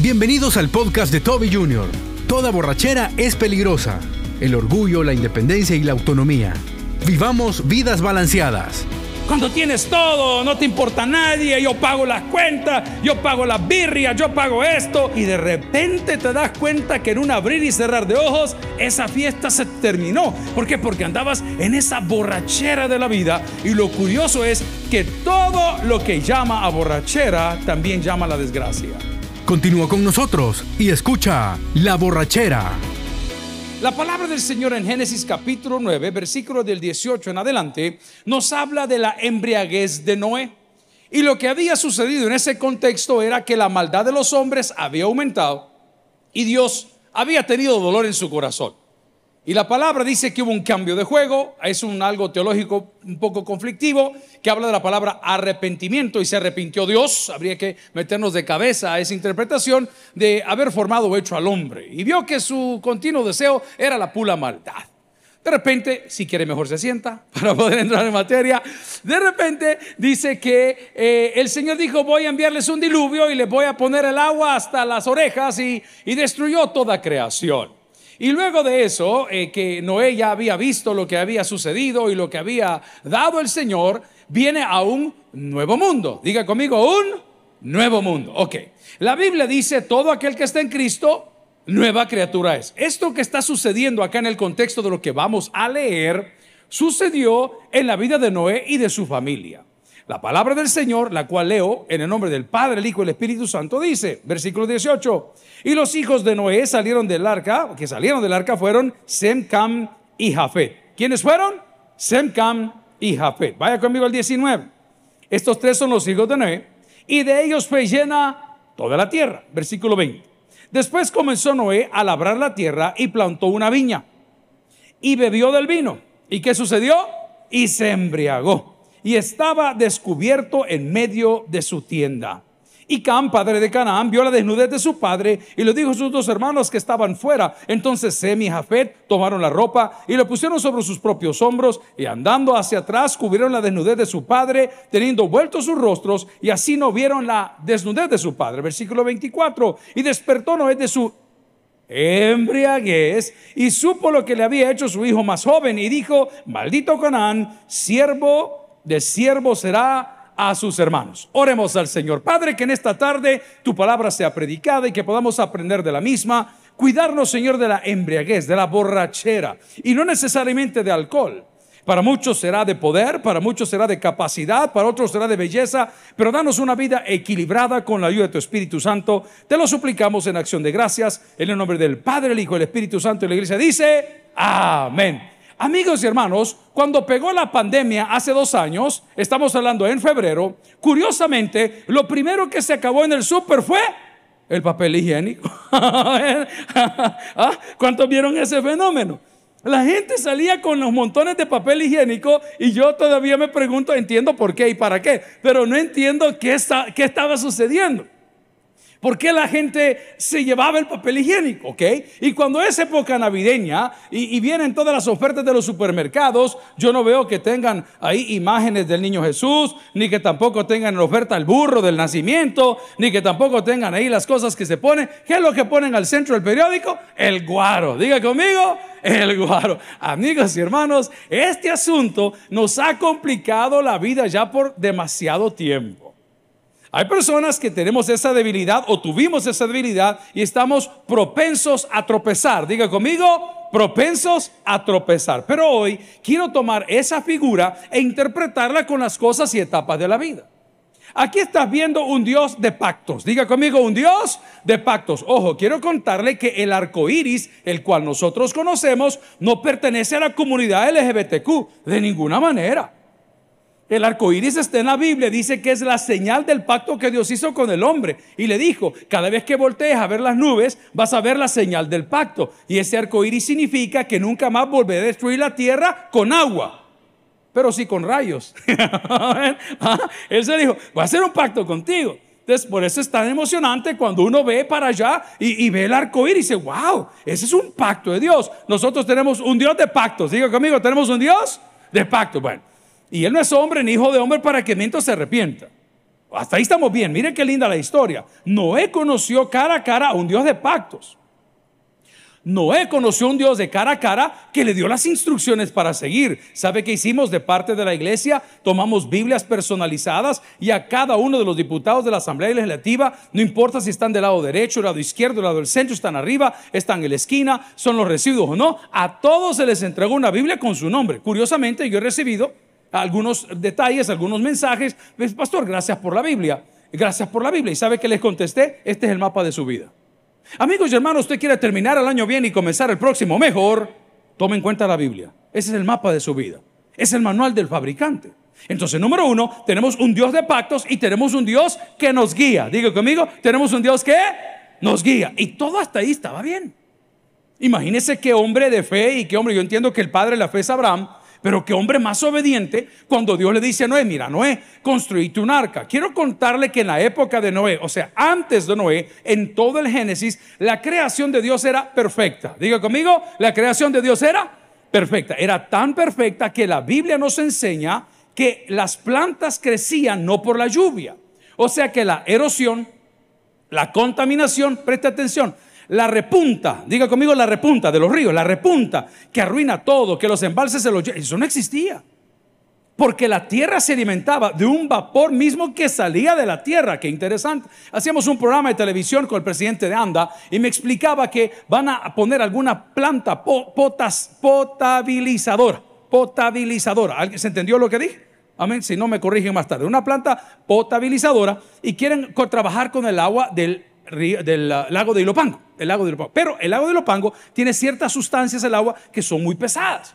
Bienvenidos al podcast de Toby Jr. Toda borrachera es peligrosa. El orgullo, la independencia y la autonomía. Vivamos vidas balanceadas. Cuando tienes todo, no te importa nadie, yo pago las cuentas, yo pago las birrias, yo pago esto, y de repente te das cuenta que en un abrir y cerrar de ojos, esa fiesta se terminó. ¿Por qué? Porque andabas en esa borrachera de la vida, y lo curioso es que todo lo que llama a borrachera también llama a la desgracia. Continúa con nosotros y escucha La Borrachera. La palabra del Señor en Génesis capítulo 9, versículo del 18 en adelante, nos habla de la embriaguez de Noé. Y lo que había sucedido en ese contexto era que la maldad de los hombres había aumentado y Dios había tenido dolor en su corazón. Y la palabra dice que hubo un cambio de juego, es un algo teológico un poco conflictivo, que habla de la palabra arrepentimiento y se arrepintió Dios. Habría que meternos de cabeza a esa interpretación de haber formado o hecho al hombre. Y vio que su continuo deseo era la pura maldad. De repente, si quiere mejor se sienta para poder entrar en materia. De repente dice que eh, el Señor dijo, voy a enviarles un diluvio y les voy a poner el agua hasta las orejas y destruyó toda creación. Y luego de eso, eh, que Noé ya había visto lo que había sucedido y lo que había dado el Señor, viene a un nuevo mundo. Diga conmigo, un nuevo mundo. Ok. La Biblia dice, todo aquel que está en Cristo, nueva criatura es. Esto que está sucediendo acá en el contexto de lo que vamos a leer, sucedió en la vida de Noé y de su familia. La palabra del Señor, la cual leo en el nombre del Padre, el Hijo y el Espíritu Santo, dice, versículo 18, y los hijos de Noé salieron del arca, que salieron del arca fueron Sem, Cam y Jafet. ¿Quiénes fueron? Sem, Cam y Jafet. Vaya conmigo al 19. Estos tres son los hijos de Noé, y de ellos fue llena toda la tierra. Versículo 20. Después comenzó Noé a labrar la tierra y plantó una viña, y bebió del vino. ¿Y qué sucedió? Y se embriagó y estaba descubierto en medio de su tienda. Y Cam, padre de Canaán, vio la desnudez de su padre y le dijo a sus dos hermanos que estaban fuera. Entonces Sem y Jafet tomaron la ropa y lo pusieron sobre sus propios hombros y andando hacia atrás cubrieron la desnudez de su padre, teniendo vueltos sus rostros y así no vieron la desnudez de su padre. Versículo 24. Y despertó Noé de su embriaguez y supo lo que le había hecho su hijo más joven y dijo, maldito Canaán, siervo de siervo será a sus hermanos. Oremos al Señor. Padre, que en esta tarde tu palabra sea predicada y que podamos aprender de la misma. Cuidarnos, Señor, de la embriaguez, de la borrachera y no necesariamente de alcohol. Para muchos será de poder, para muchos será de capacidad, para otros será de belleza, pero danos una vida equilibrada con la ayuda de tu Espíritu Santo. Te lo suplicamos en acción de gracias, en el nombre del Padre, el Hijo el Espíritu Santo. Y la iglesia dice, amén. Amigos y hermanos, cuando pegó la pandemia hace dos años, estamos hablando en febrero, curiosamente, lo primero que se acabó en el súper fue el papel higiénico. ¿Ah? ¿Cuántos vieron ese fenómeno? La gente salía con los montones de papel higiénico y yo todavía me pregunto, entiendo por qué y para qué, pero no entiendo qué, qué estaba sucediendo. ¿Por qué la gente se llevaba el papel higiénico? ¿Ok? Y cuando es época navideña y, vienen todas las ofertas de los supermercados, yo no veo que tengan ahí imágenes del niño Jesús, ni que tampoco tengan en oferta el burro del nacimiento, ni que tampoco tengan ahí las cosas que se ponen. ¿Qué es lo que ponen al centro del periódico? El guaro. Diga conmigo, el guaro. Amigos y hermanos, este asunto nos ha complicado la vida ya por demasiado tiempo. Hay personas que tenemos esa debilidad o tuvimos esa debilidad y estamos propensos a tropezar. Diga conmigo, propensos a tropezar. Pero hoy quiero tomar esa figura e interpretarla con las cosas y etapas de la vida. Aquí estás viendo un Dios de pactos. Diga conmigo, un Dios de pactos. Ojo, quiero contarle que el arco iris, el cual nosotros conocemos, no pertenece a la comunidad LGBTQ de ninguna manera. El arco iris está en la Biblia, dice que es la señal del pacto que Dios hizo con el hombre. Y le dijo: Cada vez que voltees a ver las nubes, vas a ver la señal del pacto. Y ese arco iris significa que nunca más volveré a destruir la tierra con agua, pero sí con rayos. Ah, él se dijo: Voy a hacer un pacto contigo. Entonces, por eso es tan emocionante cuando uno ve para allá y, ve el arco iris dice: Wow, ese es un pacto de Dios. Nosotros tenemos un Dios de pactos. Diga conmigo: Tenemos un Dios de pacto. Bueno. Y él no es hombre ni hijo de hombre para que mientras se arrepienta. Hasta ahí estamos bien. Miren qué linda la historia. Noé conoció cara a cara a un Dios de pactos. Noé conoció a un Dios de cara a cara que le dio las instrucciones para seguir. ¿Sabe qué hicimos de parte de la iglesia? Tomamos Biblias personalizadas y a cada uno de los diputados de la Asamblea Legislativa, no importa si están del lado derecho, del lado izquierdo, del lado del centro, están arriba, están en la esquina, son los residuos o no, a todos se les entregó una Biblia con su nombre. Curiosamente, yo he recibido algunos detalles, algunos mensajes. Pastor, gracias por la Biblia. Gracias por la Biblia. ¿Y sabe que les contesté? Este es el mapa de su vida. Amigos y hermanos, usted quiere terminar el año bien y comenzar el próximo mejor, tome en cuenta la Biblia. Ese es el mapa de su vida. Es el manual del fabricante. Entonces, número uno, tenemos un Dios de pactos y tenemos un Dios que nos guía. Diga conmigo, tenemos un Dios que nos guía. Y todo hasta ahí estaba bien. Imagínese qué hombre de fe y qué hombre, yo entiendo que el padre de la fe es Abraham, pero qué hombre más obediente cuando Dios le dice a Noé, mira Noé, construiste un arca. Quiero contarle que en la época de Noé, o sea, antes de Noé, en todo el Génesis, la creación de Dios era perfecta. Diga conmigo, la creación de Dios era perfecta. Era tan perfecta que la Biblia nos enseña que las plantas crecían no por la lluvia. O sea que la erosión, la contaminación, presta atención, la repunta, diga conmigo la repunta de los ríos, la repunta que arruina todo, que los embalses se los Eso no existía. Porque la tierra se alimentaba de un vapor mismo que salía de la tierra. Qué interesante. Hacíamos un programa de televisión con el presidente de ANDA y me explicaba que van a poner alguna planta potabilizadora. Potabilizadora. ¿Se entendió lo que dije? Amén. Si no me corrigen más tarde. Una planta potabilizadora y quieren trabajar con el agua del del lago de Ilopango, el lago de Ilopango. Pero el lago de Ilopango tiene ciertas sustancias del agua que son muy pesadas.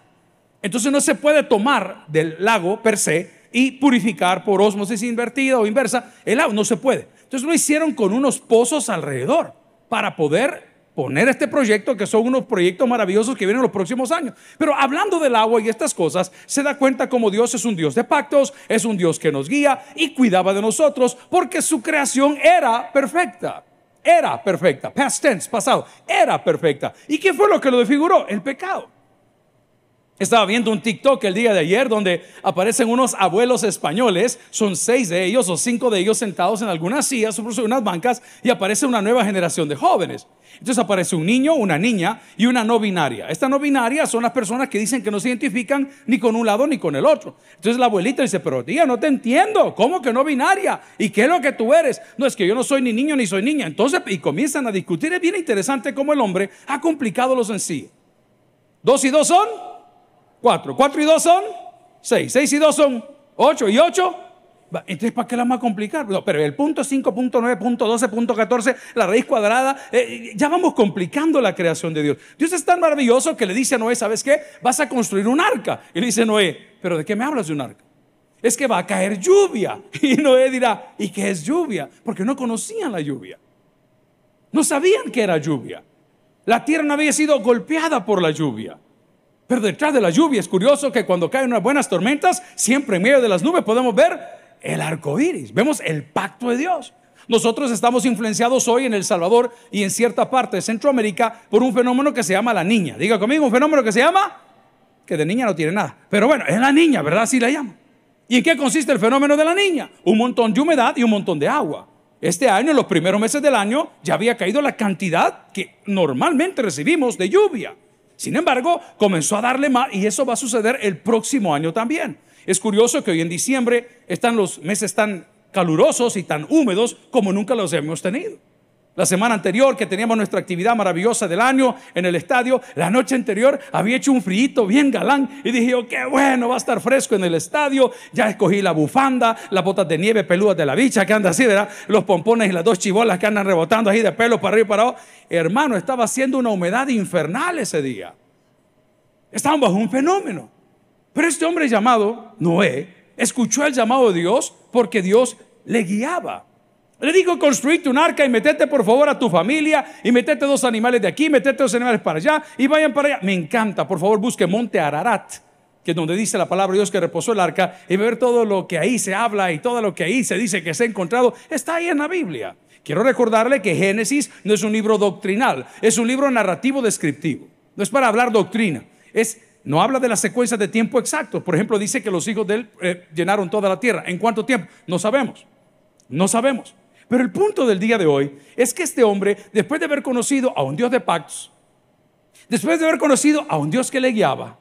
Entonces no se puede tomar del lago per se y purificar por osmosis invertida o inversa el agua, no se puede. Entonces lo hicieron con unos pozos alrededor para poder poner este proyecto, que son unos proyectos maravillosos que vienen en los próximos años. Pero hablando del agua y estas cosas, se da cuenta como Dios es un Dios de pactos, es un Dios que nos guía y cuidaba de nosotros porque su creación era perfecta era perfecta. Past tense, pasado. Era perfecta. ¿Y qué fue lo que lo desfiguró? El pecado. Estaba viendo un TikTok el día de ayer donde aparecen unos abuelos españoles, son seis de ellos o cinco de ellos sentados en algunas sillas, sobre unas bancas, y aparece una nueva generación de jóvenes. Entonces aparece un niño, una niña y una no binaria. Esta no binaria son las personas que dicen que no se identifican ni con un lado ni con el otro. Entonces la abuelita dice, pero tía, no te entiendo, ¿cómo que no binaria? ¿Y qué es lo que tú eres? No, es que yo no soy ni niño ni soy niña. Entonces, y comienzan a discutir. Es bien interesante cómo el hombre ha complicado lo sencillo. Dos y dos son 4. 4 y 2 son 6. 6 y 2 son 8. ¿Y 8? Entonces, ¿para qué la vamos a complicar? pero el punto 5.9.12.14, la raíz cuadrada, eh, ya vamos complicando la creación de Dios. Dios es tan maravilloso que le dice a Noé, ¿sabes qué? Vas a construir un arca. Y le dice Noé, ¿pero de qué me hablas de un arca? Es que va a caer lluvia. Y Noé dirá, ¿y qué es lluvia? Porque no conocían la lluvia. No sabían que era lluvia. La tierra no había sido golpeada por la lluvia. Pero detrás de la lluvia es curioso que cuando caen unas buenas tormentas, siempre en medio de las nubes podemos ver el arco iris. Vemos el pacto de Dios. Nosotros estamos influenciados hoy en El Salvador y en cierta parte de Centroamérica por un fenómeno que se llama la niña. Diga conmigo, un fenómeno que se llama, que de niña no tiene nada. Pero bueno, es la niña, ¿verdad? Así la llama. ¿Y en qué consiste el fenómeno de la niña? Un montón de humedad y un montón de agua. Este año, en los primeros meses del año, ya había caído la cantidad que normalmente recibimos de lluvia. Sin embargo, comenzó a darle más y eso va a suceder el próximo año también. Es curioso que hoy en diciembre están los meses tan calurosos y tan húmedos como nunca los hemos tenido. La semana anterior que teníamos nuestra actividad maravillosa del año en el estadio, la noche anterior había hecho un frío bien galán y dije, oh, qué bueno, va a estar fresco en el estadio. Ya escogí la bufanda, las botas de nieve peludas de la bicha que anda así, ¿verdad? Los pompones y las dos chibolas que andan rebotando ahí de pelo para arriba y para abajo. Hermano, estaba haciendo una humedad infernal ese día. Estaban bajo un fenómeno. Pero este hombre llamado Noé escuchó el llamado de Dios porque Dios le guiaba. Le dijo, construite un arca y metete por favor a tu familia y metete dos animales de aquí, metete dos animales para allá y vayan para allá. Me encanta, por favor busque Monte Ararat, que es donde dice la palabra de Dios que reposó el arca y ver todo lo que ahí se habla y todo lo que ahí se dice que se ha encontrado, está ahí en la Biblia. Quiero recordarle que Génesis no es un libro doctrinal, es un libro narrativo descriptivo. No es para hablar doctrina, es no habla de la secuencia de tiempo exacto. Por ejemplo, dice que los hijos de él eh, llenaron toda la tierra. ¿En cuánto tiempo? No sabemos. No sabemos. Pero el punto del día de hoy es que este hombre, después de haber conocido a un Dios de pactos, después de haber conocido a un Dios que le guiaba,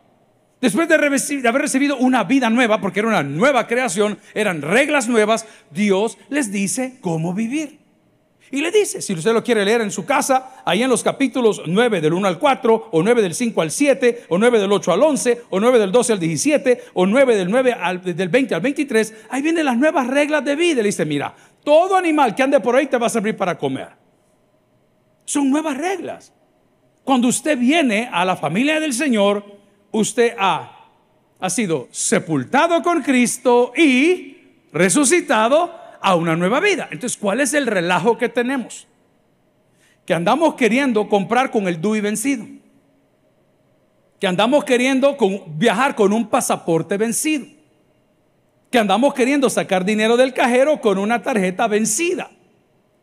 después de, haber recibido una vida nueva, porque era una nueva creación, eran reglas nuevas, Dios les dice cómo vivir. Y le dice, si usted lo quiere leer en su casa, ahí en los capítulos 9 del 1 al 4, o 9 del 5 al 7, o 9 del 8 al 11, o 9 del 12 al 17, o 9 del 9 al, del 20 al 23, ahí vienen las nuevas reglas de vida. Le dice, mira, todo animal que ande por ahí te va a servir para comer. Son nuevas reglas. Cuando usted viene a la familia del Señor, usted ha, ha sido sepultado con Cristo y resucitado a una nueva vida. Entonces, ¿cuál es el relajo que tenemos? Que andamos queriendo comprar con el DUI vencido. Que andamos queriendo viajar con un pasaporte vencido. Que andamos queriendo sacar dinero del cajero con una tarjeta vencida.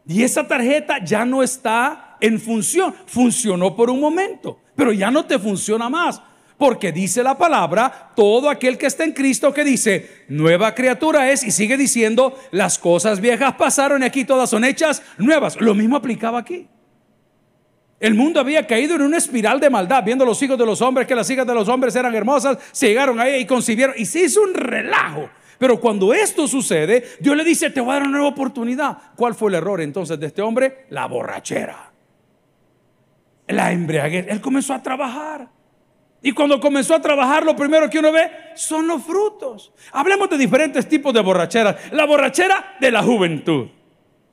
Y esa tarjeta ya no está en función. Funcionó por un momento, pero ya no te funciona más. Porque dice la palabra, todo aquel que está en Cristo que dice, nueva criatura es, y sigue diciendo, las cosas viejas pasaron y aquí todas son hechas nuevas. Lo mismo aplicaba aquí. El mundo había caído en una espiral de maldad, viendo los hijos de los hombres, que las hijas de los hombres eran hermosas, se llegaron ahí y concibieron, y se hizo un relajo. Pero cuando esto sucede, Dios le dice, te voy a dar una nueva oportunidad. ¿Cuál fue el error entonces de este hombre? La borrachera. La embriaguez. Él comenzó a trabajar. Y cuando comenzó a trabajar, lo primero que uno ve son los frutos. Hablemos de diferentes tipos de borracheras. La borrachera de la juventud.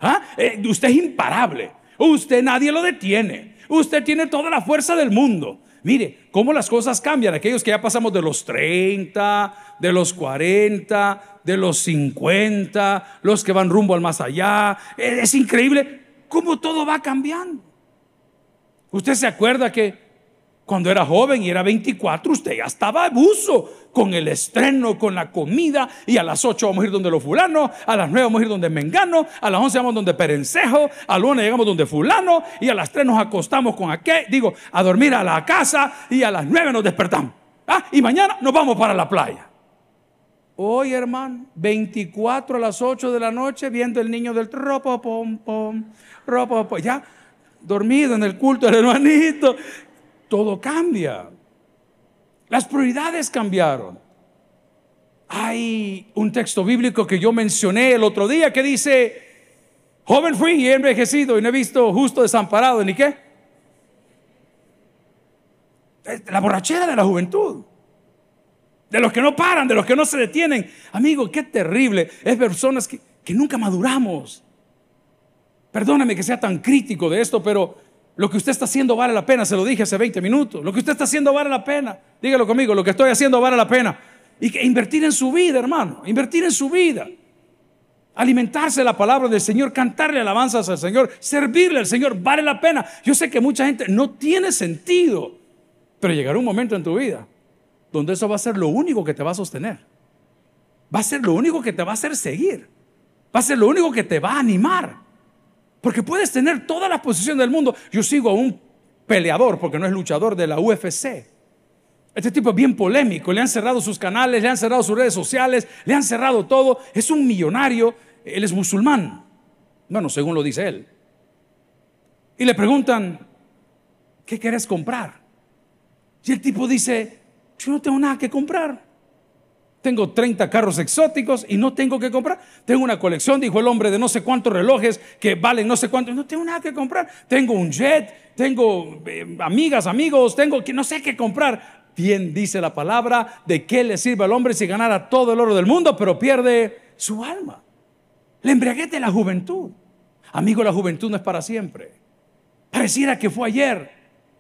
¿Ah? Eh, usted es imparable. Usted nadie lo detiene. Usted tiene toda la fuerza del mundo. Mire cómo las cosas cambian. Aquellos que ya pasamos de los 30, de los 40, de los 50, los que van rumbo al más allá. Es increíble cómo todo va cambiando. Usted se acuerda que cuando era joven y era 24, usted ya estaba abuso con el estreno, con la comida. Y a las 8 vamos a ir donde los fulanos, a las 9 vamos a ir donde Mengano, a las 11 vamos donde Perencejo, a las 1 llegamos donde fulano y a las 3 nos acostamos con aquel, digo, a dormir a la casa y a las 9 nos despertamos. Ah, y mañana nos vamos para la playa. Hoy, hermano, 24 a las 8 de la noche viendo el niño del ropo pom pom, ropo ya dormido en el culto del hermanito todo cambia. Las prioridades cambiaron. Hay un texto bíblico que yo mencioné el otro día que dice, joven fui y he envejecido y no he visto justo desamparado ni qué. La borrachera de la juventud. De los que no paran, de los que no se detienen. Amigo, qué terrible. Es personas que, que nunca maduramos. Perdóname que sea tan crítico de esto, pero lo que usted está haciendo vale la pena, se lo dije hace 20 minutos. Lo que usted está haciendo vale la pena. Dígalo conmigo, lo que estoy haciendo vale la pena. Y que invertir en su vida, hermano, invertir en su vida. Alimentarse de la palabra del Señor, cantarle alabanzas al Señor, servirle al Señor, vale la pena. Yo sé que mucha gente no tiene sentido, pero llegará un momento en tu vida donde eso va a ser lo único que te va a sostener. Va a ser lo único que te va a hacer seguir. Va a ser lo único que te va a animar. Porque puedes tener toda la posición del mundo. Yo sigo a un peleador, porque no es luchador de la UFC. Este tipo es bien polémico. Le han cerrado sus canales, le han cerrado sus redes sociales, le han cerrado todo. Es un millonario. Él es musulmán. Bueno, según lo dice él. Y le preguntan, ¿qué quieres comprar? Y el tipo dice, yo no tengo nada que comprar. Tengo 30 carros exóticos y no tengo que comprar. Tengo una colección, dijo el hombre, de no sé cuántos relojes que valen no sé cuánto. No tengo nada que comprar. Tengo un jet, tengo eh, amigas, amigos, tengo que no sé qué comprar. Bien dice la palabra, ¿de qué le sirve al hombre si ganara todo el oro del mundo, pero pierde su alma? Le embriaguez de la juventud. Amigo, la juventud no es para siempre. Pareciera que fue ayer.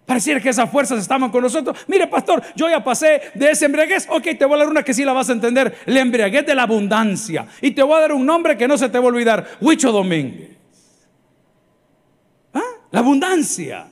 Pareciera que esas fuerzas estaban con nosotros. Mire, pastor, yo ya pasé de ese embriaguez. Ok, te voy a dar una que sí la vas a entender. La embriaguez de la abundancia. Y te voy a dar un nombre que no se te va a olvidar. Huicho Domínguez. ¿Ah? La abundancia.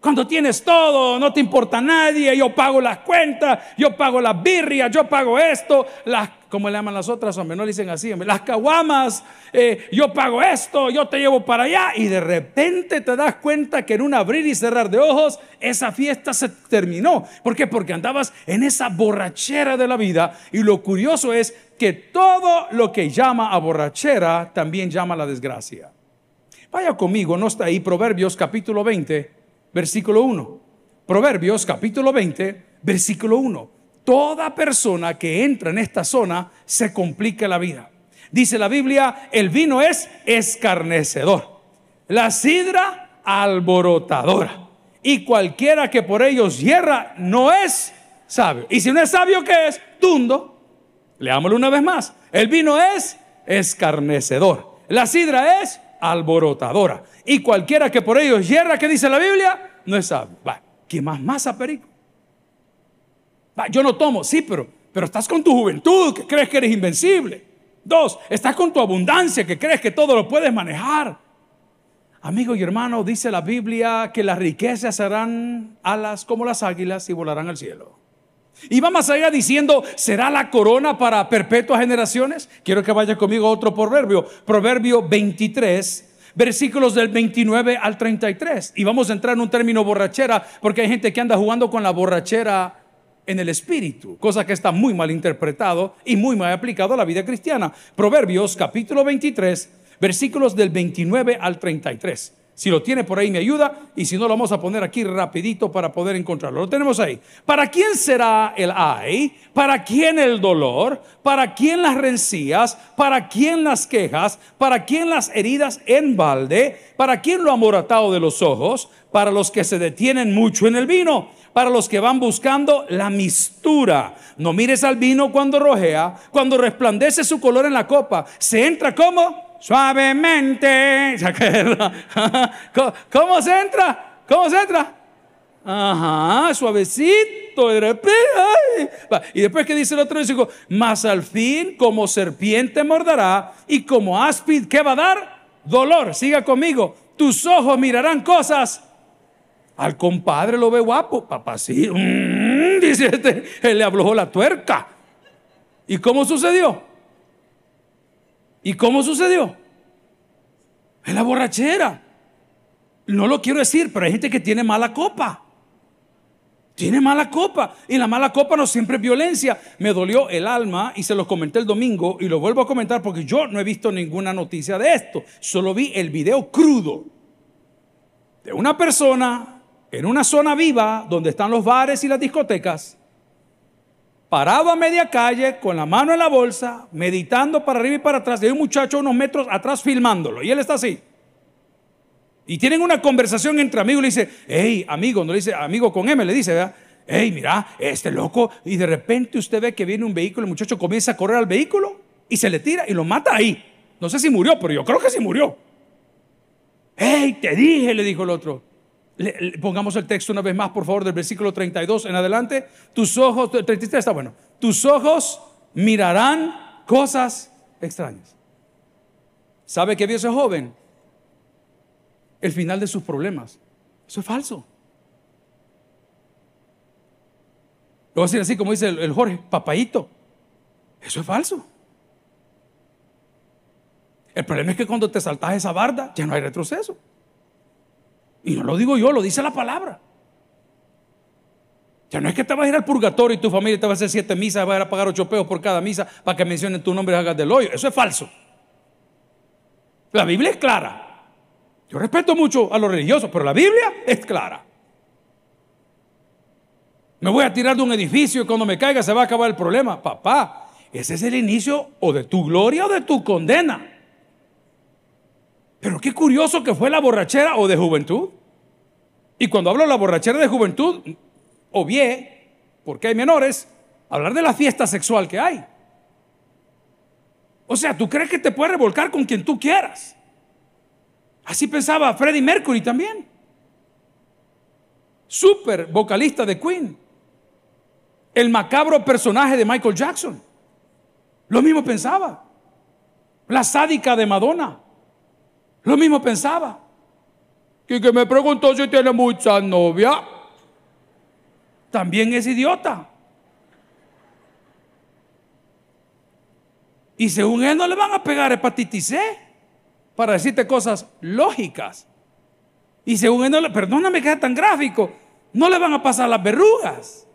Cuando tienes todo, no te importa nadie, yo pago las cuentas, yo pago las birrias, yo pago esto, las, ¿cómo le llaman las otras? Hombre, no le dicen así, las caguamas, eh, yo pago esto, yo te llevo para allá, y de repente te das cuenta que en un abrir y cerrar de ojos, esa fiesta se terminó. ¿Por qué? Porque andabas en esa borrachera de la vida, y lo curioso es que todo lo que llama a borrachera también llama a la desgracia. Vaya conmigo, no está ahí, Proverbios capítulo 20 versículo 1. Proverbios capítulo 20, versículo 1. Toda persona que entra en esta zona se complica la vida. Dice la Biblia, el vino es escarnecedor, la sidra alborotadora, y cualquiera que por ellos hierra no es sabio. Y si no es sabio, ¿qué es? Tundo. Leámoslo una vez más. El vino es escarnecedor, la sidra es alborotadora. Y cualquiera que por ellos hierra, ¿qué dice la Biblia? No es sabio. Va, ¿qué más masa, perico? Va, yo no tomo, sí, pero, pero estás con tu juventud, que crees que eres invencible. Dos, estás con tu abundancia, que crees que todo lo puedes manejar. Amigo y hermano, dice la Biblia que las riquezas serán alas como las águilas y volarán al cielo. Y va más allá diciendo, ¿será la corona para perpetuas generaciones? Quiero que vaya conmigo a otro proverbio, Proverbio 23, versículos del 29 al 33. Y vamos a entrar en un término borrachera, porque hay gente que anda jugando con la borrachera en el espíritu, cosa que está muy mal interpretado y muy mal aplicado a la vida cristiana. Proverbios capítulo 23, versículos del 29 al 33. Si lo tiene por ahí me ayuda y si no lo vamos a poner aquí rapidito para poder encontrarlo. Lo tenemos ahí. ¿Para quién será el ay? ¿Para quién el dolor? ¿Para quién las rencías? ¿Para quién las quejas? ¿Para quién las heridas en balde? ¿Para quién lo amoratado de los ojos? Para los que se detienen mucho en el vino para los que van buscando la mistura. No mires al vino cuando rojea, cuando resplandece su color en la copa. Se entra como suavemente. ¿Cómo se entra? ¿Cómo se entra? Ajá, suavecito. Y después que dice el otro, dice, más al fin como serpiente mordará y como áspid, ¿qué va a dar? Dolor. Siga conmigo. Tus ojos mirarán cosas. Al compadre lo ve guapo. Papá, sí. Mm, dice este, él le habló la tuerca. ¿Y cómo sucedió? ¿Y cómo sucedió? En la borrachera. No lo quiero decir, pero hay gente que tiene mala copa. Tiene mala copa. Y la mala copa no siempre es violencia. Me dolió el alma y se lo comenté el domingo y lo vuelvo a comentar porque yo no he visto ninguna noticia de esto. Solo vi el video crudo de una persona en una zona viva donde están los bares y las discotecas parado a media calle, con la mano en la bolsa, meditando para arriba y para atrás. Y hay un muchacho unos metros atrás filmándolo. Y él está así. Y tienen una conversación entre amigos. Le dice, hey, amigo, no le dice, amigo con M, le dice, ¿verdad? Hey, mira, este loco. Y de repente usted ve que viene un vehículo, el muchacho comienza a correr al vehículo y se le tira y lo mata ahí. No sé si murió, pero yo creo que sí murió. Hey, te dije, le dijo el otro pongamos el texto una vez más, por favor, del versículo 32 en adelante. Tus ojos, 33 está bueno. Tus ojos mirarán cosas extrañas. ¿Sabe que vio ese joven? El final de sus problemas. Eso es falso. Lo voy a decir así como dice el, Jorge, papayito. Eso es falso. El problema es que cuando te saltas esa barda, ya no hay retroceso. Y no lo digo yo, lo dice la palabra. Ya no es que te vas a ir al purgatorio y tu familia te va a hacer siete misas, vas a ir a pagar ocho pesos por cada misa para que mencionen tu nombre y hagas del hoyo. Eso es falso. La Biblia es clara. Yo respeto mucho a los religiosos, pero la Biblia es clara. Me voy a tirar de un edificio y cuando me caiga se va a acabar el problema. Papá, ese es el inicio o de tu gloria o de tu condena. Pero qué curioso que fue la borrachera o de juventud. Y cuando hablo de la borrachera de juventud, obvié, porque hay menores, hablar de la fiesta sexual que hay. O sea, tú crees que te puedes revolcar con quien tú quieras. Así pensaba Freddie Mercury también. Super vocalista de Queen. El macabro personaje de Michael Jackson. Lo mismo pensaba. La sádica de Madonna. Lo mismo pensaba. Y que me preguntó si tiene mucha novia. También es idiota. Y según él no le van a pegar hepatitis C para decirte cosas lógicas. Y según él no le, perdóname que es tan gráfico, no le van a pasar las verrugas.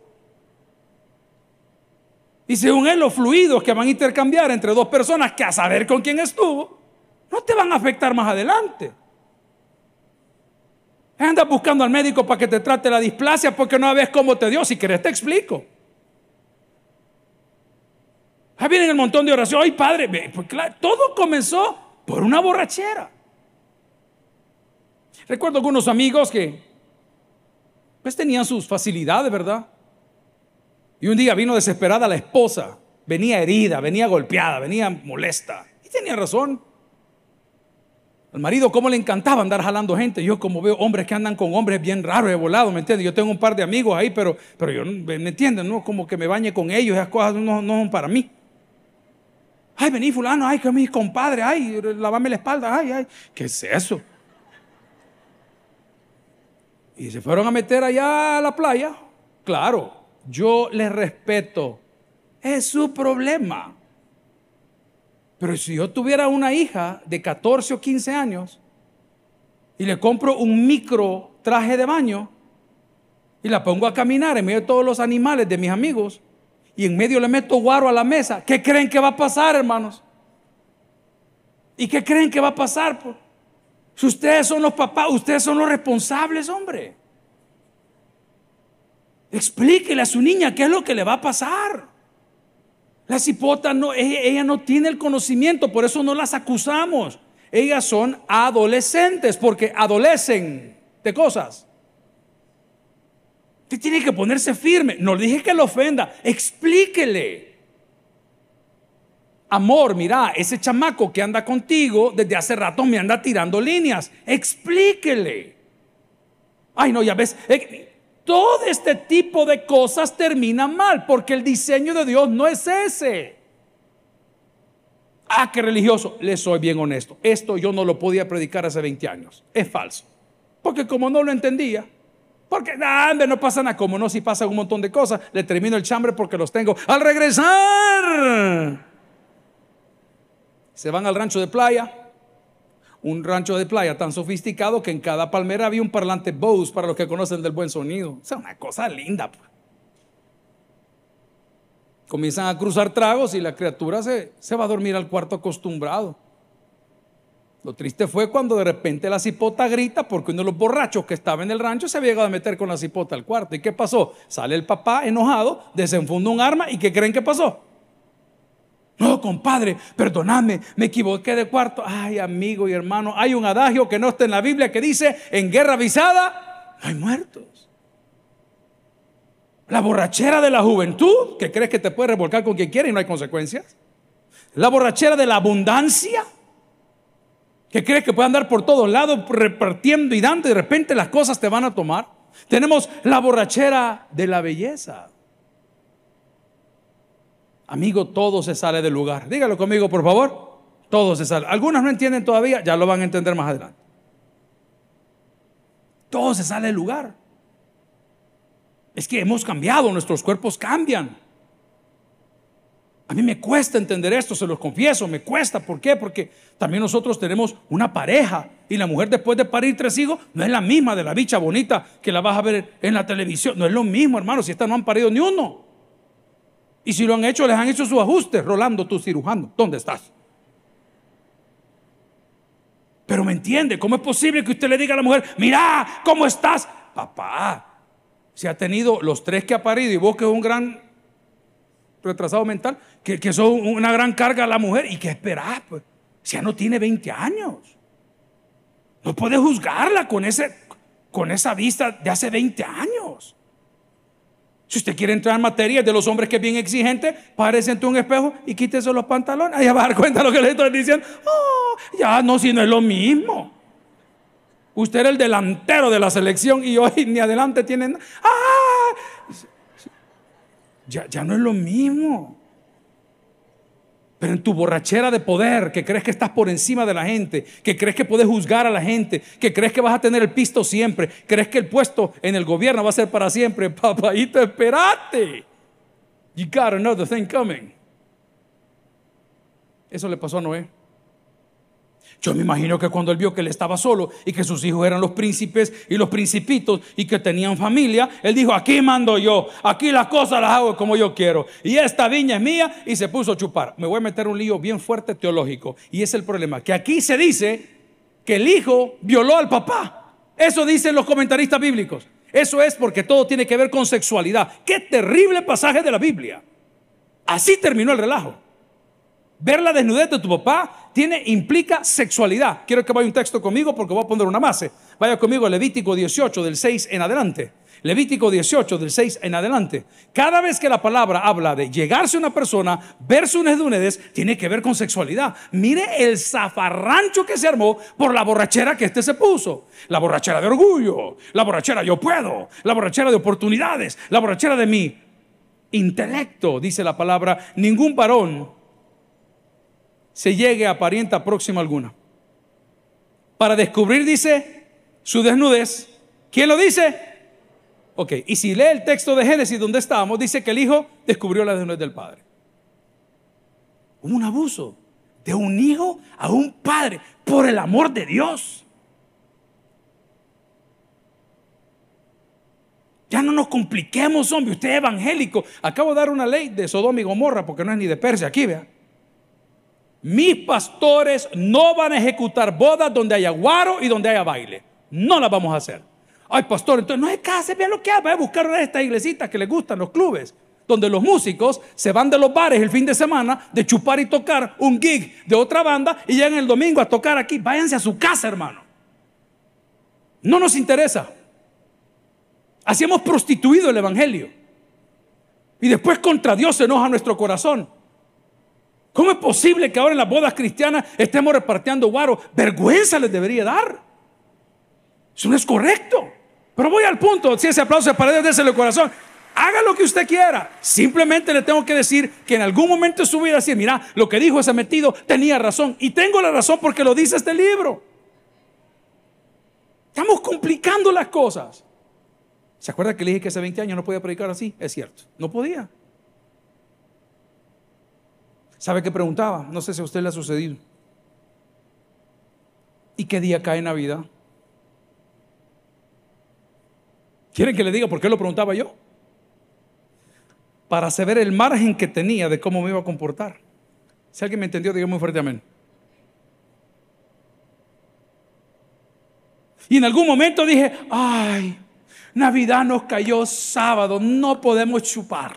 Y según él, los fluidos que van a intercambiar entre dos personas que a saber con quién estuvo, no te van a afectar más adelante. Andas buscando al médico para que te trate la displasia porque no ves cómo te dio. Si querés, te explico. Ahí viene el montón de oración. Ay, padre, pues todo comenzó por una borrachera. Recuerdo algunos amigos que pues tenían sus facilidades, ¿verdad? Y un día vino desesperada la esposa, venía herida, venía golpeada, venía molesta. Y tenía razón. Al marido, ¿cómo le encantaba andar jalando gente? Yo como veo hombres que andan con hombres bien raros, de volado, ¿me entiendes? Yo tengo un par de amigos ahí, pero, pero yo, ¿me entienden? No como que me bañe con ellos, esas cosas no, no son para mí. Ay, vení fulano, ay, que mi compadre, ay, lavame la espalda, ay, ay. ¿Qué es eso? Y se fueron a meter allá a la playa. Claro, yo les respeto. Es su problema. Pero si yo tuviera una hija de 14 o 15 años y le compro un micro traje de baño y la pongo a caminar en medio de todos los animales de mis amigos y en medio le meto guaro a la mesa, ¿qué creen que va a pasar, hermanos? ¿Y qué creen que va a pasar? Si ustedes son los papás, ustedes son los responsables, hombre. Explíquele a su niña qué es lo que le va a pasar. La cipota no, ella, no tiene el conocimiento, por eso no las acusamos. Ellas son adolescentes porque adolecen de cosas. Usted tiene que ponerse firme. No le dije que lo ofenda, explíquele. Amor, mira, ese chamaco que anda contigo desde hace rato me anda tirando líneas. Explíquele. Ay, no, ya ves. Eh, todo este tipo de cosas termina mal porque el diseño de Dios no es ese. Ah, qué religioso. Le soy bien honesto. Esto yo no lo podía predicar hace 20 años. Es falso. Porque como no lo entendía, porque ande, no pasa nada. Como no, si pasa un montón de cosas, le termino el chambre porque los tengo. Al regresar, se van al rancho de playa un rancho de playa tan sofisticado que en cada palmera había un parlante Bose para los que conocen del buen sonido. O sea, una cosa linda. Pues. Comienzan a cruzar tragos y la criatura se, se va a dormir al cuarto acostumbrado. Lo triste fue cuando de repente la cipota grita porque uno de los borrachos que estaba en el rancho se había llegado a meter con la cipota al cuarto. ¿Y qué pasó? Sale el papá enojado, desenfunda un arma y ¿qué creen que pasó? No, compadre, perdóname, me equivoqué de cuarto. Ay, amigo y hermano, hay un adagio que no está en la Biblia que dice, en guerra avisada no hay muertos. La borrachera de la juventud, que crees que te puede revolcar con quien quiere y no hay consecuencias. La borrachera de la abundancia, que crees que puede andar por todos lados repartiendo y dando y de repente las cosas te van a tomar. Tenemos la borrachera de la belleza. Amigo, todo se sale del lugar. Dígalo conmigo, por favor. Todo se sale. Algunos no entienden todavía, ya lo van a entender más adelante. Todo se sale del lugar. Es que hemos cambiado, nuestros cuerpos cambian. A mí me cuesta entender esto, se los confieso, me cuesta. ¿Por qué? Porque también nosotros tenemos una pareja y la mujer después de parir tres hijos no es la misma de la bicha bonita que la vas a ver en la televisión. No es lo mismo, hermano, si esta no han parido ni uno. Y si lo han hecho, les han hecho su ajuste. Rolando, tu cirujano, ¿dónde estás? Pero me entiende, ¿cómo es posible que usted le diga a la mujer, mira, ¿cómo estás? Papá, si ha tenido los tres que ha parido y vos que es un gran retrasado mental, que, que una gran carga a la mujer, ¿y qué esperás? Pues, si ya no tiene 20 años. No puede juzgarla con, ese, con esa vista de hace 20 años. Si usted quiere entrar en materia de los hombres que es bien exigente, párese ante un espejo y quítese los pantalones. Ahí va a dar cuenta de lo que le estoy diciendo. Oh, ya no, si no es lo mismo. Usted era el delantero de la selección y hoy ni adelante tienen. ¡Ah! Ya, ya no es lo mismo. En tu borrachera de poder, que crees que estás por encima de la gente, que crees que puedes juzgar a la gente, que crees que vas a tener el pisto siempre, crees que el puesto en el gobierno va a ser para siempre, papayito, esperate. You got another thing coming. Eso le pasó a Noé. Yo me imagino que cuando él vio que él estaba solo y que sus hijos eran los príncipes y los principitos y que tenían familia, él dijo, aquí mando yo, aquí las cosas las hago como yo quiero. Y esta viña es mía y se puso a chupar. Me voy a meter un lío bien fuerte teológico. Y es el problema, que aquí se dice que el hijo violó al papá. Eso dicen los comentaristas bíblicos. Eso es porque todo tiene que ver con sexualidad. Qué terrible pasaje de la Biblia. Así terminó el relajo. Ver la desnudez de tu papá tiene, implica sexualidad. Quiero que vaya un texto conmigo porque voy a poner una base. Vaya conmigo a Levítico 18 del 6 en adelante. Levítico 18 del 6 en adelante. Cada vez que la palabra habla de llegarse a una persona, ver su desnudez, tiene que ver con sexualidad. Mire el zafarrancho que se armó por la borrachera que este se puso. La borrachera de orgullo, la borrachera yo puedo, la borrachera de oportunidades, la borrachera de mi intelecto, dice la palabra. Ningún varón se llegue a parienta próxima alguna. Para descubrir, dice, su desnudez. ¿Quién lo dice? Ok, y si lee el texto de Génesis donde estábamos, dice que el hijo descubrió la desnudez del padre. Un abuso de un hijo a un padre por el amor de Dios. Ya no nos compliquemos, hombre. Usted es evangélico. Acabo de dar una ley de Sodoma y Gomorra porque no es ni de Persia aquí, vea. Mis pastores no van a ejecutar bodas donde haya guaro y donde haya baile. No las vamos a hacer. Ay, pastor, entonces no es case, vean lo que haga. a buscar una de estas iglesitas que les gustan los clubes, donde los músicos se van de los bares el fin de semana de chupar y tocar un gig de otra banda y llegan el domingo a tocar aquí. Váyanse a su casa, hermano. No nos interesa. Así hemos prostituido el evangelio. Y después contra Dios se enoja nuestro corazón. ¿Cómo es posible que ahora en las bodas cristianas estemos repartiendo guaro? Vergüenza les debería dar. Eso no es correcto. Pero voy al punto, si ese aplauso es para desde el corazón, haga lo que usted quiera. Simplemente le tengo que decir que en algún momento de su vida decir, mira, lo que dijo ese metido tenía razón. Y tengo la razón porque lo dice este libro. Estamos complicando las cosas. ¿Se acuerda que le dije que hace 20 años no podía predicar así? Es cierto, no podía. ¿Sabe qué preguntaba? No sé si a usted le ha sucedido. ¿Y qué día cae Navidad? ¿Quieren que le diga por qué lo preguntaba yo? Para saber el margen que tenía de cómo me iba a comportar. Si alguien me entendió, diga muy fuerte amén. Y en algún momento dije, ay, Navidad nos cayó sábado, no podemos chupar,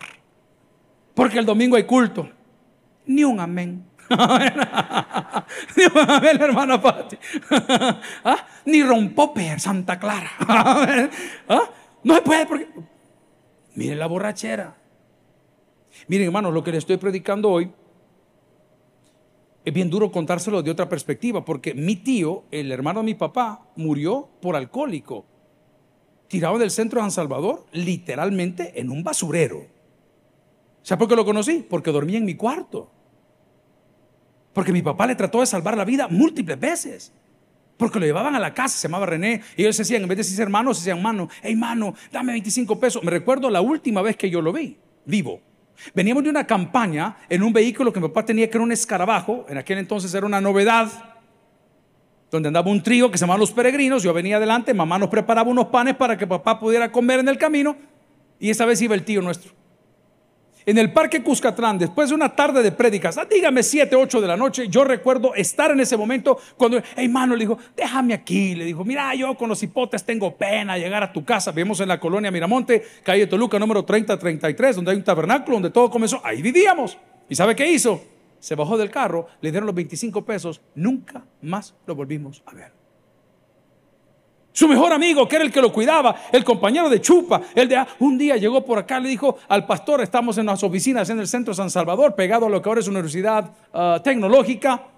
porque el domingo hay culto ni un amén. ni un amén, hermana Pati. ¿Ah? Ni rompoper, Santa Clara. ¿Ah? No se puede porque... Miren la borrachera. Miren, hermanos, lo que le estoy predicando hoy es bien duro contárselo de otra perspectiva, porque mi tío, el hermano de mi papá, murió por alcohólico, tirado del centro de San Salvador, literalmente en un basurero. ¿Sabe por qué lo conocí? Porque dormía en mi cuarto. Porque mi papá le trató de salvar la vida múltiples veces. Porque lo llevaban a la casa, se llamaba René, y ellos decían, en vez de decir hermano, se decían hermano, hey mano, dame 25 pesos. Me recuerdo la última vez que yo lo vi, vivo. Veníamos de una campaña en un vehículo que mi papá tenía que era un escarabajo, en aquel entonces era una novedad, donde andaba un trío que se llamaba Los Peregrinos, yo venía adelante, mamá nos preparaba unos panes para que papá pudiera comer en el camino, y esa vez iba el tío nuestro en el Parque Cuscatlán, después de una tarde de prédicas, ah, dígame 7, 8 de la noche, yo recuerdo estar en ese momento cuando, hey, mano, le dijo, déjame aquí, le dijo, mira, yo con los hipotes tengo pena llegar a tu casa, vivimos en la colonia Miramonte, calle Toluca, número 3033, donde hay un tabernáculo, donde todo comenzó, ahí vivíamos. ¿Y sabe qué hizo? Se bajó del carro, le dieron los 25 pesos, nunca más lo volvimos a ver. Su mejor amigo, que era el que lo cuidaba, el compañero de chupa, el de un día llegó por acá, le dijo al pastor, estamos en las oficinas en el centro de San Salvador, pegado a lo que ahora es una universidad ah, tecnológica.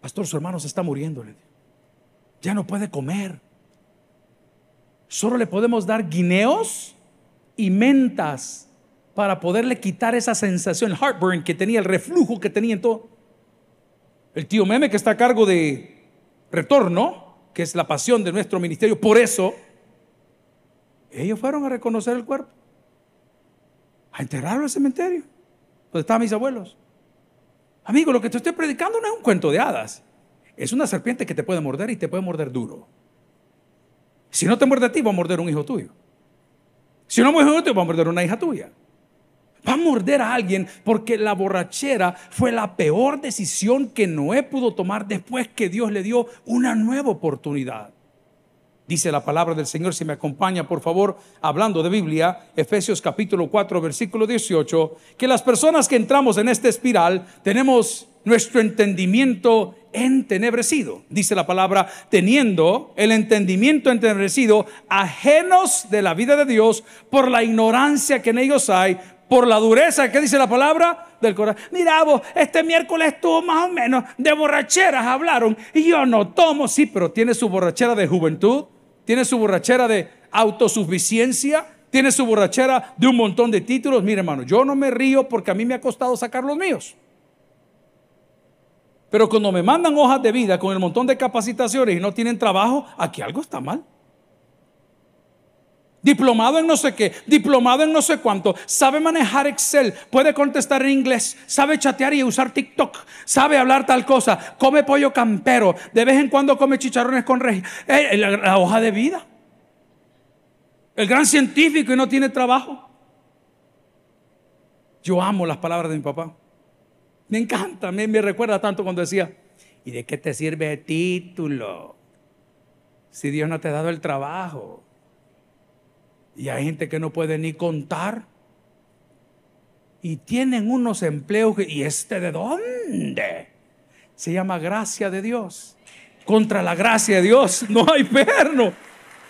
Pastor, su hermano se está muriendo, ya no puede comer. Solo le podemos dar guineos y mentas para poderle quitar esa sensación, el heartburn que tenía, el reflujo que tenía en todo. El tío Meme que está a cargo de retorno, que es la pasión de nuestro ministerio, por eso ellos fueron a reconocer el cuerpo, a enterrarlo al cementerio, donde estaban mis abuelos. Amigo, lo que te estoy predicando no es un cuento de hadas. Es una serpiente que te puede morder y te puede morder duro. Si no te muerde a ti, va a morder un hijo tuyo. Si no muerde a tuyo, va a morder una hija tuya. Va a morder a alguien porque la borrachera fue la peor decisión que Noé pudo tomar después que Dios le dio una nueva oportunidad. Dice la palabra del Señor, si me acompaña por favor, hablando de Biblia, Efesios capítulo 4, versículo 18, que las personas que entramos en esta espiral tenemos nuestro entendimiento entenebrecido. Dice la palabra, teniendo el entendimiento entenebrecido, ajenos de la vida de Dios por la ignorancia que en ellos hay, por la dureza, ¿qué dice la palabra? Del corazón. Mira vos, este miércoles estuvo más o menos de borracheras, hablaron, y yo no tomo, sí, pero tiene su borrachera de juventud, tiene su borrachera de autosuficiencia, tiene su borrachera de un montón de títulos. Mire, hermano, yo no me río porque a mí me ha costado sacar los míos. Pero cuando me mandan hojas de vida con el montón de capacitaciones y no tienen trabajo, aquí algo está mal. Diplomado en no sé qué, diplomado en no sé cuánto, sabe manejar Excel, puede contestar en inglés, sabe chatear y usar TikTok, sabe hablar tal cosa, come pollo campero, de vez en cuando come chicharrones con rey. Eh, la hoja de vida. El gran científico y no tiene trabajo. Yo amo las palabras de mi papá. Me encanta, me, me recuerda tanto cuando decía, ¿y de qué te sirve el título? Si Dios no te ha dado el trabajo. Y hay gente que no puede ni contar. Y tienen unos empleos ¿y este de dónde? Se llama gracia de Dios. Contra la gracia de Dios no hay perno.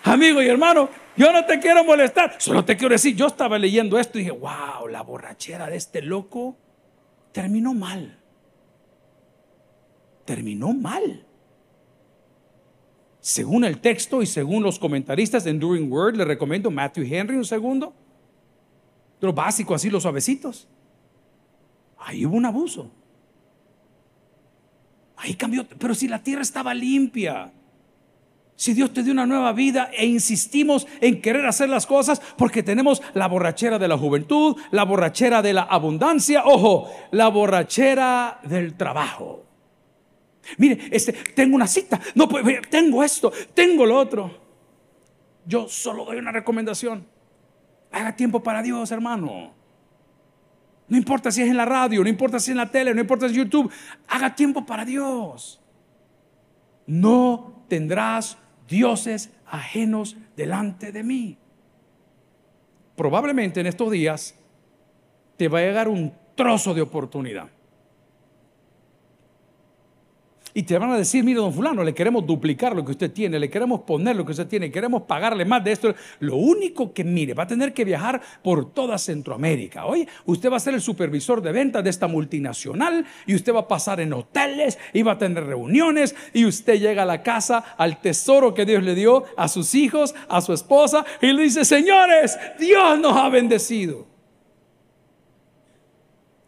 Amigo y hermano, yo no te quiero molestar, solo te quiero decir, yo estaba leyendo esto y dije, wow, la borrachera de este loco terminó mal. Terminó mal. Según el texto y según los comentaristas de Enduring Word, le recomiendo Matthew Henry un segundo. Lo básico, así los suavecitos. Ahí hubo un abuso. Ahí cambió. Pero si la tierra estaba limpia, si Dios te dio una nueva vida e insistimos en querer hacer las cosas porque tenemos la borrachera de la juventud, la borrachera de la abundancia, ojo, la borrachera del trabajo. Mire, este, tengo una cita, no tengo esto, tengo lo otro. Yo solo doy una recomendación. Haga tiempo para Dios, hermano. No importa si es en la radio, no importa si es en la tele, no importa si es YouTube. Haga tiempo para Dios. No tendrás dioses ajenos delante de mí. Probablemente en estos días te va a llegar un trozo de oportunidad. Y te van a decir, mire, don fulano, le queremos duplicar lo que usted tiene, le queremos poner lo que usted tiene, queremos pagarle más de esto. Lo único que mire, va a tener que viajar por toda Centroamérica. Oye, usted va a ser el supervisor de ventas de esta multinacional y usted va a pasar en hoteles y va a tener reuniones y usted llega a la casa, al tesoro que Dios le dio, a sus hijos, a su esposa y le dice, señores, Dios nos ha bendecido.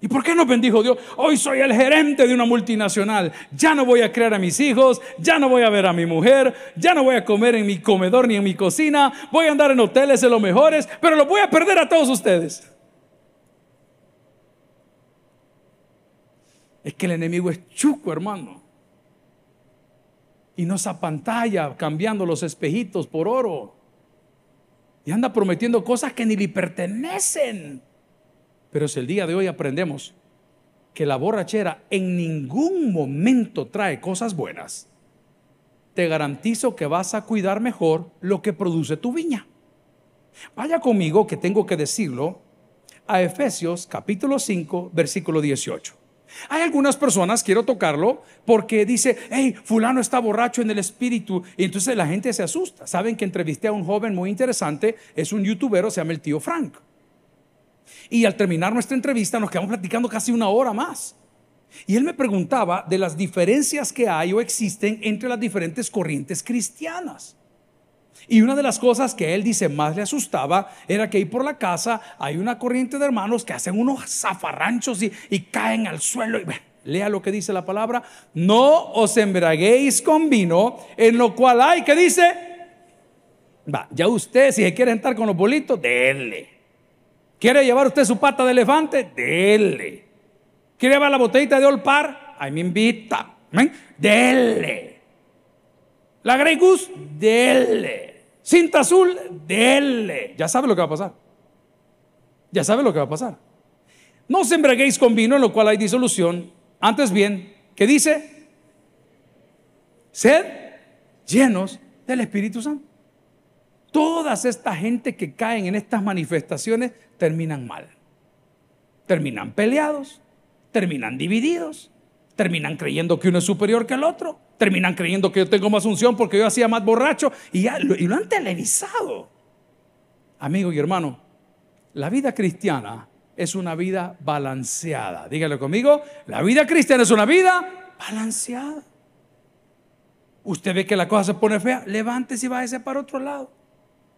¿Y por qué nos bendijo Dios? Hoy soy el gerente de una multinacional. Ya no voy a crear a mis hijos, ya no voy a ver a mi mujer, ya no voy a comer en mi comedor ni en mi cocina, voy a andar en hoteles de los mejores, pero los voy a perder a todos ustedes. Es que el enemigo es chuco, hermano. Y nos apantalla cambiando los espejitos por oro. Y anda prometiendo cosas que ni le pertenecen. Pero si el día de hoy aprendemos que la borrachera en ningún momento trae cosas buenas, te garantizo que vas a cuidar mejor lo que produce tu viña. Vaya conmigo, que tengo que decirlo, a Efesios capítulo 5, versículo 18. Hay algunas personas, quiero tocarlo, porque dice, hey, fulano está borracho en el espíritu. Y entonces la gente se asusta. Saben que entrevisté a un joven muy interesante, es un youtuber, se llama el tío Frank. Y al terminar nuestra entrevista nos quedamos platicando casi una hora más. Y él me preguntaba de las diferencias que hay o existen entre las diferentes corrientes cristianas. Y una de las cosas que él dice más le asustaba era que ahí por la casa hay una corriente de hermanos que hacen unos zafarranchos y, caen al suelo. Y, lea lo que dice la palabra. No os embraguéis con vino, en lo cual hay, que dice? Va, ya usted, si se quiere sentar con los bolitos, denle. ¿Quiere llevar usted su pata de elefante? Dele. ¿Quiere llevar la botellita de Olpar? Ahí me invita. Dele. La Grey Goose, dele. Cinta azul, dele. Ya sabe lo que va a pasar. Ya sabe lo que va a pasar. No os embraguéis con vino en lo cual hay disolución. Antes bien, ¿qué dice? Sed llenos del Espíritu Santo. Todas esta gente que caen en estas manifestaciones terminan mal. Terminan peleados, terminan divididos, terminan creyendo que uno es superior que el otro, terminan creyendo que yo tengo más unción porque yo hacía más borracho y, lo han televisado. Amigo y hermano, la vida cristiana es una vida balanceada. Dígale conmigo, la vida cristiana es una vida balanceada. Usted ve que la cosa se pone fea, levántese y váyase para otro lado.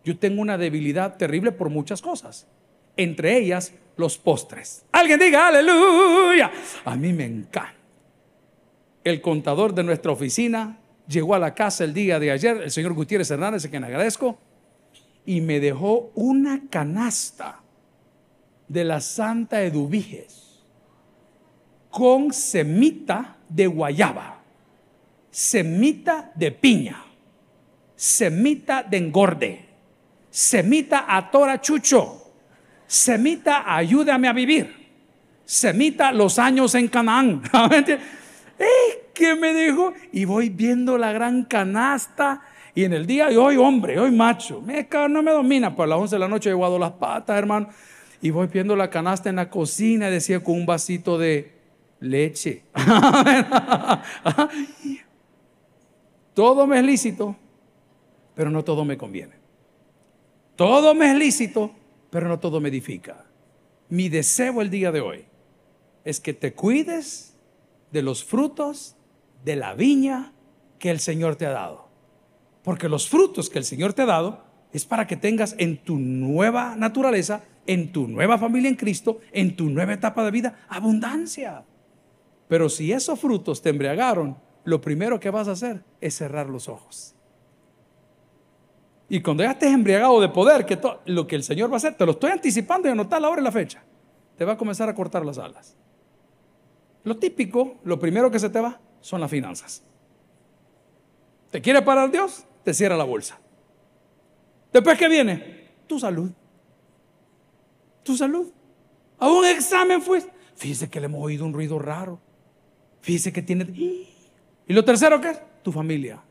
Yo tengo una debilidad terrible por muchas cosas, entre ellas los postres. Alguien diga, aleluya. A mí me encanta. El contador de nuestra oficina llegó a la casa el día de ayer, el señor Gutiérrez Hernández, a quien agradezco, y me dejó una canasta de la Santa Eduviges con semita de guayaba, semita de piña, semita de engorde Semita atora chucho. Semita ayúdame a vivir. Semita los años en Canaán. ¿Eh? ¿Qué me dijo? Y voy viendo la gran canasta. Y en el día de hoy, hombre, hoy macho. Me, no me domina. Por las 11 de la noche he guado las patas, hermano. Y voy viendo la canasta en la cocina. Decía con un vasito de leche. todo me es lícito, pero no todo me conviene. Todo me es lícito, pero no todo me edifica. Mi deseo el día de hoy es que te cuides de los frutos de la viña que el Señor te ha dado. Porque los frutos que el Señor te ha dado es para que tengas en tu nueva naturaleza, en tu nueva familia en Cristo, en tu nueva etapa de vida, abundancia. Pero si esos frutos te embriagaron, lo primero que vas a hacer es cerrar los ojos. Y cuando ya estés embriagado de poder, que lo que el Señor va a hacer, te lo estoy anticipando y anotar la hora y la fecha, te va a comenzar a cortar las alas. Lo típico, lo primero que se te va, son las finanzas. ¿Te quiere parar Dios? Te cierra la bolsa. Después, ¿qué viene? Tu salud. Tu salud. A un examen fuiste. Fíjese que le hemos oído un ruido raro. Fíjese que tiene... ¿Y lo tercero qué es? Tu familia.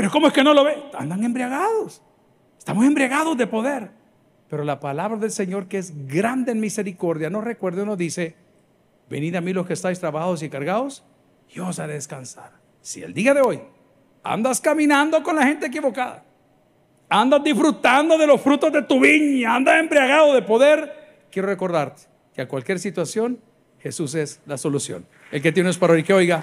Pero ¿cómo es que no lo ve? Andan embriagados. Estamos embriagados de poder. Pero la palabra del Señor, que es grande en misericordia, no recuerde, uno dice, venid a mí los que estáis trabajados y cargados, y os haré descansar. Si el día de hoy andas caminando con la gente equivocada, andas disfrutando de los frutos de tu viña, andas embriagado de poder, quiero recordarte que a cualquier situación Jesús es la solución. El que tiene es para hoy que oiga.